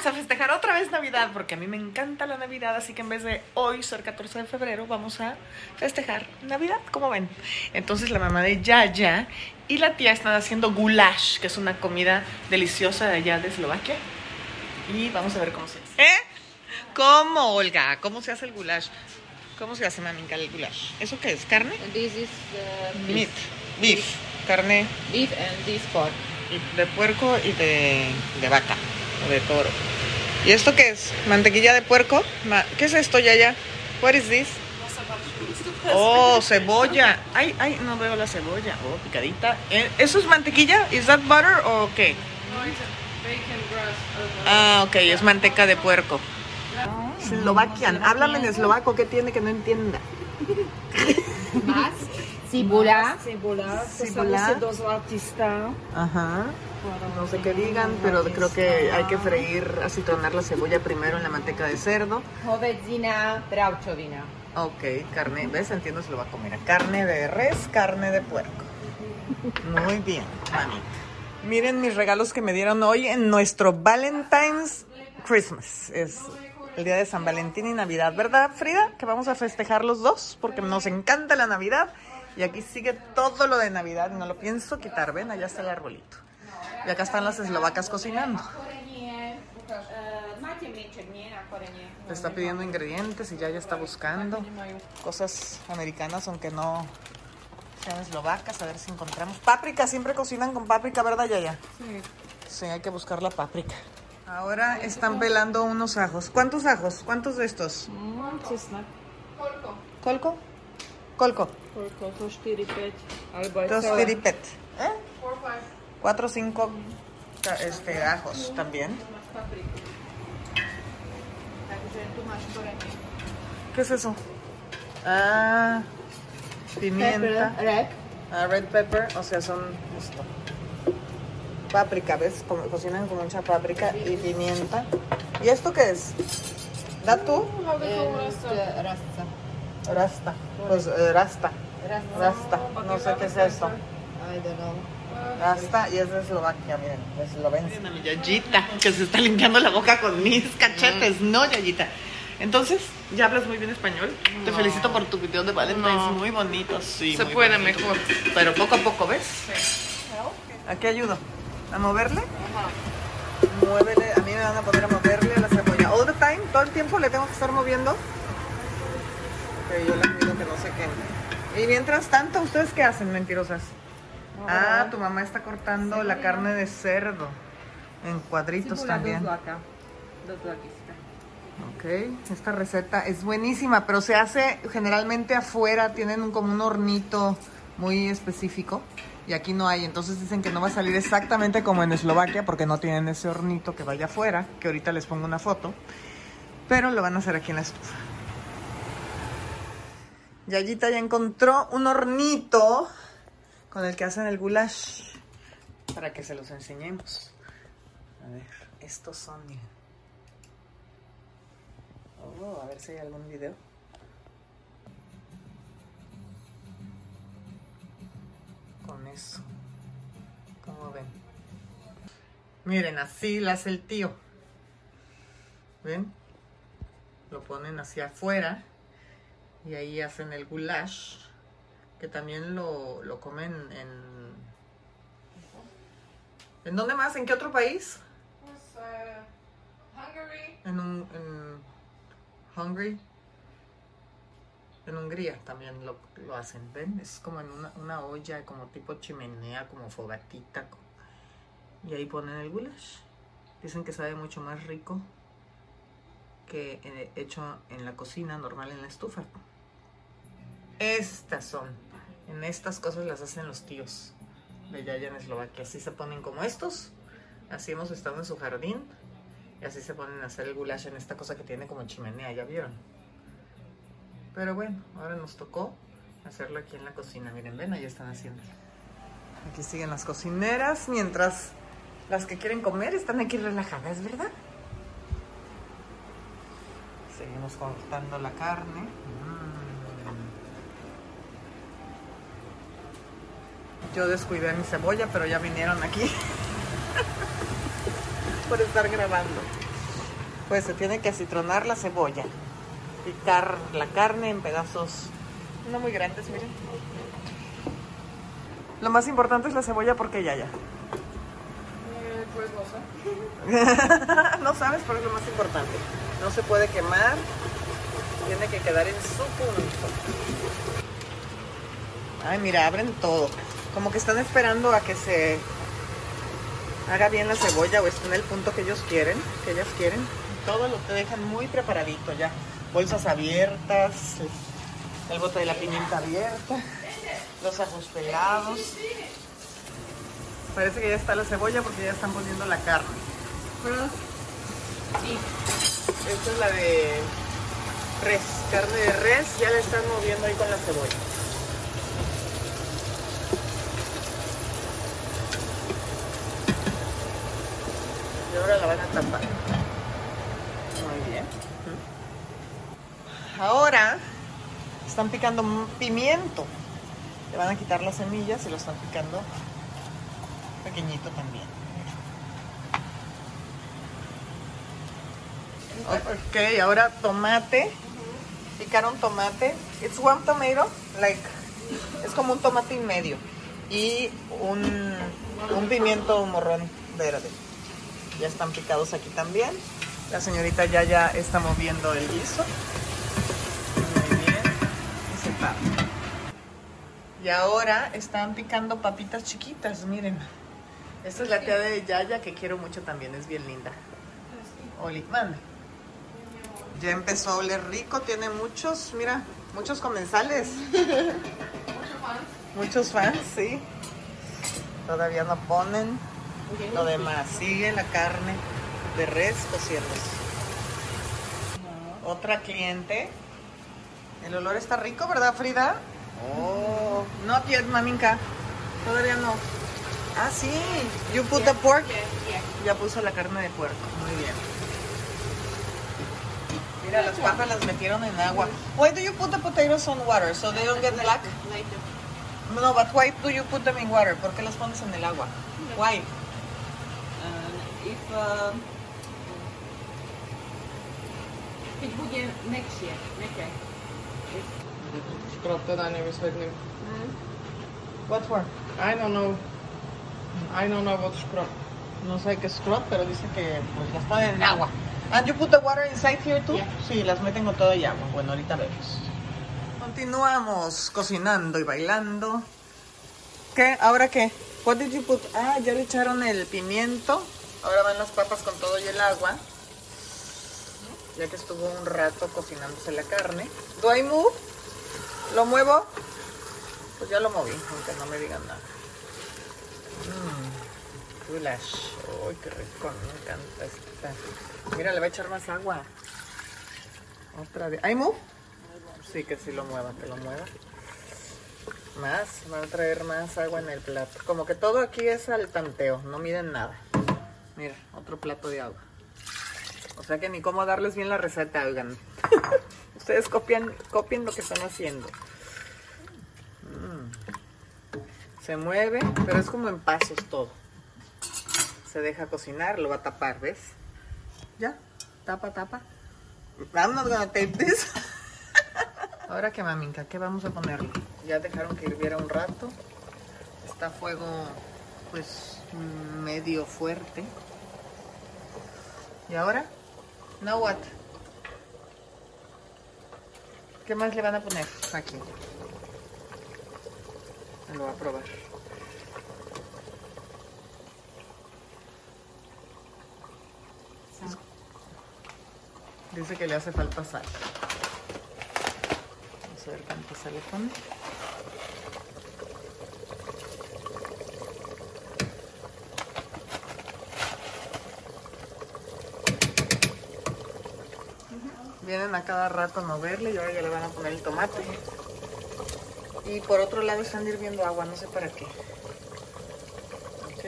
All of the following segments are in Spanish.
vamos a festejar otra vez Navidad, porque a mí me encanta la Navidad, así que en vez de hoy ser 14 de febrero, vamos a festejar Navidad, como ven. Entonces la mamá de Yaya y la tía están haciendo goulash, que es una comida deliciosa de allá de Eslovaquia. Y vamos a ver cómo se hace. ¿Eh? ¿Cómo, Olga? ¿Cómo se hace el goulash? ¿Cómo se hace, maminka, el goulash? ¿Eso qué es? ¿Carne? This is uh, Meat. beef. Beef. Carne Beef and this pork. de puerco y de, de vaca o de toro. ¿Y esto qué es? ¿Mantequilla de puerco? Ma- ¿Qué es esto, Yaya? What is this? Oh, cebolla. Ay, ay, no veo la cebolla. Oh, picadita. Eh, ¿Eso es mantequilla? ¿Is that butter o qué? Ah, ok, es manteca de puerco. Slovakian. Háblame en eslovaco. ¿Qué tiene que no entienda? cibula, Cebola, Cebola. se do zlatista. Ajá. No sé qué digan, pero creo que hay que freír, así tronar la cebolla primero en la manteca de cerdo. hovedzina, bravčovina. Ok, carne, ¿ves? Entiendo se lo va a comer. Carne de res, carne de puerco. Muy bien, mamita. Miren mis regalos que me dieron hoy en nuestro Valentine's Christmas. Es el día de San Valentín y Navidad, ¿verdad, Frida? Que vamos a festejar los dos porque nos encanta la Navidad. Y aquí sigue todo lo de Navidad no lo pienso quitar. Ven, allá está el arbolito. Y acá están las eslovacas cocinando. Le está pidiendo ingredientes y ya ya está buscando cosas americanas, aunque no sean eslovacas. A ver si encontramos. Páprica, siempre cocinan con páprica, ¿verdad, Yaya? Sí. Sí, hay que buscar la páprica. Ahora están pelando unos ajos. ¿Cuántos ajos? ¿Cuántos de estos? ¿Colco? Colco. 4, 5. Alebo aj Dos celé. piripet. ¿Eh? Cuatro o cinco ca- este, ajos también. ¿Qué es eso? Ah, pimienta. Rep. Ah, red pepper, o sea, son esto. Páprica, ¿ves? Como, cocinan con mucha páprica y pimienta. ¿Y esto qué es? ¿Da tú? Uh, rasta. Rasta. Pues eh, rasta. Rasta. Rasta. No sé qué es esto. I don't know. Rasta y es de Eslovaquia, miren, de Eslovenia. A mi Yayita, que se está limpiando la boca con mis cachetes, no, Yayita. Entonces, ¿ya hablas muy bien español? Te felicito por tu video de Valentine's, No. muy bonito, sí. Se muy puede bonito. mejor. Pero poco a poco, ¿ves? Aquí ayudo. ¿A moverle? Muévele, a mí me van a poner a moverle a la cebolla. All the time, todo el tiempo le tengo que estar moviendo. Pero yo la cuido que no se queme. Y mientras tanto, ¿ustedes qué hacen, mentirosas? Ah, tu mamá está cortando la carne de cerdo en cuadritos también. Ok, esta receta es buenísima, pero se hace generalmente afuera, tienen un, como un hornito muy específico y aquí no hay, entonces dicen que no va a salir exactamente como en Eslovaquia porque no tienen ese hornito que vaya afuera, que ahorita les pongo una foto, pero lo van a hacer aquí en la estufa. Yayita ya encontró un hornito con el que hacen el goulash para que se los enseñemos. A ver, estos son, miren. Oh, a ver si hay algún video. Con eso. ¿Cómo ven? Miren, así la hace el tío. ¿Ven? Lo ponen hacia afuera y ahí hacen el goulash, que también lo, lo comen en... ¿En dónde más? ¿En qué otro país? En, un, en Hungary. En Hungría también lo, lo hacen, ¿ven? Es como en una, una olla, como tipo chimenea, como fogatita. Y ahí ponen el goulash. Dicen que sabe mucho más rico que eh, hecho en la cocina, normal en la estufa. Estas son. En estas cosas las hacen los tíos de Yaya en Eslovaquia. Así se ponen como estos. Así hemos estado en su jardín. Y así se ponen a hacer el goulash en esta cosa que tiene como chimenea, ¿ya vieron? Pero bueno, ahora nos tocó hacerlo aquí en la cocina. Miren, ven, ahí están haciendo. Aquí siguen las cocineras, mientras las que quieren comer están aquí relajadas, ¿verdad? Seguimos cortando la carne. Mm. Yo descuidé mi cebolla, pero ya vinieron aquí. por estar grabando. Pues se tiene que acitronar la cebolla. Picar la carne en pedazos no muy grandes, miren. Lo más importante es la cebolla porque ya ya. Eh, pues no sé. no sabes, pero es lo más importante. No se puede quemar. Tiene que quedar en su punto. Ay, mira, abren todo. Como que están esperando a que se haga bien la cebolla o esté en el punto que ellos quieren, que ellas quieren. Todo lo te dejan muy preparadito ya. Bolsas abiertas, el bote de la pimienta abierta, los ajos pelados. Parece que ya está la cebolla porque ya están poniendo la carne. Esta es la de res, carne de res, ya la están moviendo ahí con la cebolla. Y ahora la van a tapar. Muy bien. Ahora están picando pimiento. Le van a quitar las semillas y lo están picando pequeñito también. Ok, ahora tomate. Picaron tomate. It's one tomato, like, es como un tomate y medio. Y un, un pimiento morrón verde. Ya están picados aquí también. La señorita ya ya está moviendo el guiso. Muy bien. Y se. Y ahora están picando papitas chiquitas, miren. Esta es la tía de Yaya que quiero mucho también, es bien linda. Oli, mande. Ya empezó a oler rico, tiene muchos, mira, muchos comensales. Muchos fans, sí. Todavía no ponen lo demás. Sigue la carne de res cociéndose. Otra cliente. El olor está rico, ¿verdad, Frida? Oh, not yet, maminka. Todavía no. Ah, sí. You put the pork. Ya puso la carne de puerco. Muy bien. Mira, las papas las metieron en agua. Why do you put the potatoes on water? So they don't get black? No, but why do you put them in water? ¿Por qué las pones en el agua? Why? if uh, keď bude mekšie, meké. Škrop teda nevysvetlím. What for? I don't know. I don't know what škrop. No sé qué es scrub, pero dice que pues las ponen en agua. And you put the water inside here too? Yeah. Sí, las meten con todo y agua. Bueno, ahorita vemos. Continuamos cocinando y bailando. ¿Qué? ¿Ahora qué? What did you put? Ah, ya le echaron el pimiento. Ahora van las papas con todo y el agua. Ya que estuvo un rato cocinándose la carne. ¿Do I? ¿Lo muevo? Pues ya lo moví, aunque no me digan nada. Mmm, goulash. Uy, qué rico, me encanta esta. Mira, le va a echar más agua. Otra vez. ¿I move? Sí, que sí lo mueva, que lo mueva. Más, van a traer más agua en el plato. Como que todo aquí es al tanteo, no miden nada. Mira, otro plato de agua. O sea que ni cómo darles bien la receta, oigan. Ustedes copian, copien lo que están haciendo. Mm. Se mueve, pero es como en pasos todo. Se deja cocinar, lo va a tapar, ¿ves? Ya, tapa, tapa. I'm not gonna tape this. Ahora que maminka, ¿qué vamos a ponerle? Ya dejaron que hirviera un rato. Está a fuego, pues, medio fuerte. ¿Y ahora? Now what? ¿Qué más le van a poner aquí? Me lo voy a probar. Dice que le hace falta sal. Vamos a ver cuánto sal le pone. Vienen a cada rato a moverle y ahora ya le van a poner el tomate. Y por otro lado están hirviendo agua, no sé para qué. Ok.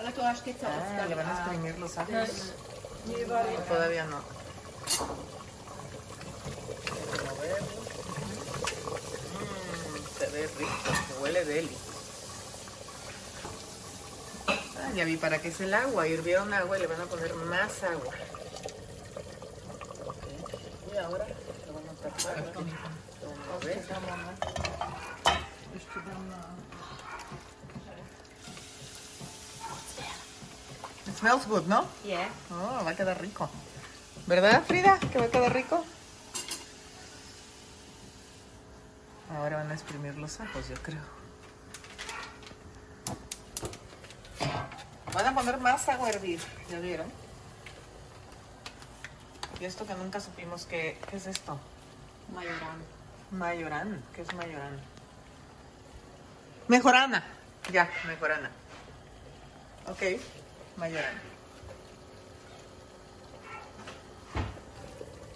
Ale to až keď sa Ah, le van a exprimir los ajos. Nevarí. Todavía no. Mm, se ve rico, se huele deli. Ya vi para qué es el agua. Hirvieron agua y le van a poner más agua. Y ahora lo van a tapar. It smells good, ¿no? Yeah. Oh, va a quedar rico. ¿Verdad, Frida? Que va a quedar rico. Ahora van a exprimir los ajos, yo creo. Van a poner más agua a hervir, ¿ya vieron? Y esto que nunca supimos que, ¿qué es esto? Majoran. Mayorán. ¿Qué es mayorán? Mejorana. Ya, mejorana. Ok, mayorán.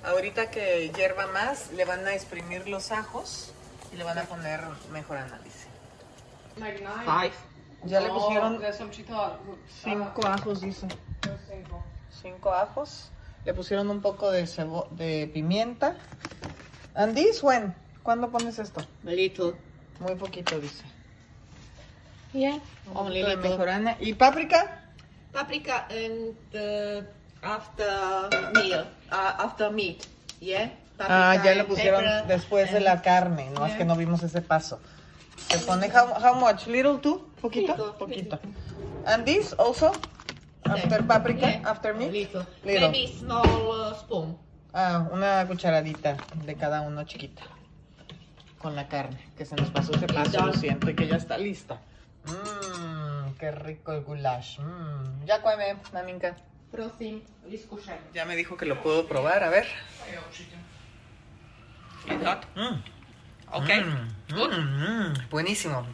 Ahorita que hierva más, le van a exprimir los ajos y le van a poner mejorana, dice. Nine. Five. Ya le Oh, pusieron cinco ajos, dice. Cinco. Ajos. Le pusieron un poco de, cebo de pimienta. And this when? ¿Cuándo pones esto? A little. Muy poquito, dice. Yeah. Un Only little. mejorana. ¿Y páprica? Paprika and uh, after meal. Uh, after meat. Yeah. Ah, Paprika ya lo and pusieron pepper después de la carne, no es Yeah. que no vimos ese paso. Se pone how, how much? Little too? Poquito? Poquito. And this also? After Yeah. paprika? Yeah. After meat? Little. Little. Maybe small uh, spoon. Ah, una cucharadita de cada uno chiquita. Con la carne, que se nos pasó ese paso, lo siento, y que ya está lista. Mmm, qué rico el goulash. Mmm. Ya come, maminka. Ya me dijo que lo puedo probar, a ver. Mm. Okay. Mm, Good. mm, mm, buenísimo.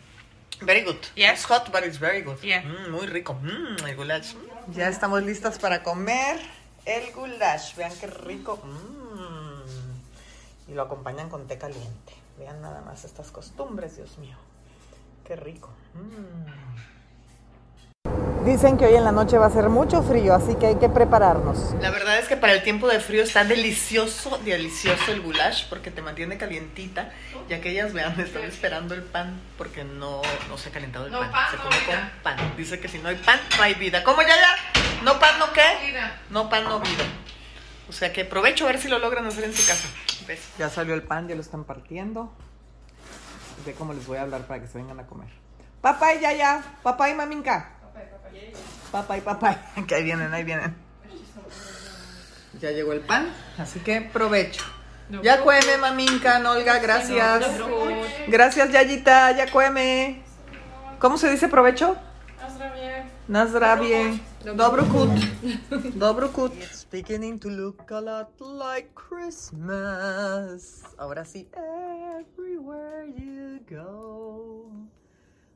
Very good. Yeah. It's hot, but it's very good. Yeah. Mm, muy rico. Mm, el goulash. Ya estamos listas para comer el goulash. Vean qué rico. Mm. Y lo acompañan con té caliente. Vean nada más estas costumbres, Dios mío. Qué rico. Dicen que hoy en la noche va a ser mucho frío, así que hay que prepararnos. La verdad es que para el tiempo de frío está delicioso, delicioso el goulash porque te mantiene calientita. Y aquellas, vean, están esperando el pan porque no, no se ha calentado el No pan. pan, se no come vida. con pan. Dice que si no hay pan, no hay vida. ¿Cómo ya ya? ¿No pan, no qué? Mira. No pan, no vida. O sea que provecho a ver si lo logran hacer en su casa. ¿Ves? Ya salió el pan, ya lo están partiendo. Ve cómo les voy a hablar para que se vengan a comer. Papá y Yaya, papá y maminka. Papá y papá. Que ahí vienen, ahí vienen. Ya llegó el pan, así que provecho. Ya cueme, maminka, Nolga, gracias. Gracias, Yayita, ya cueme. ¿Cómo se dice provecho? Nazdravie. Dobrokut. Dobrokut. It's beginning to look a lot like Christmas. Ahora sí, everywhere you go.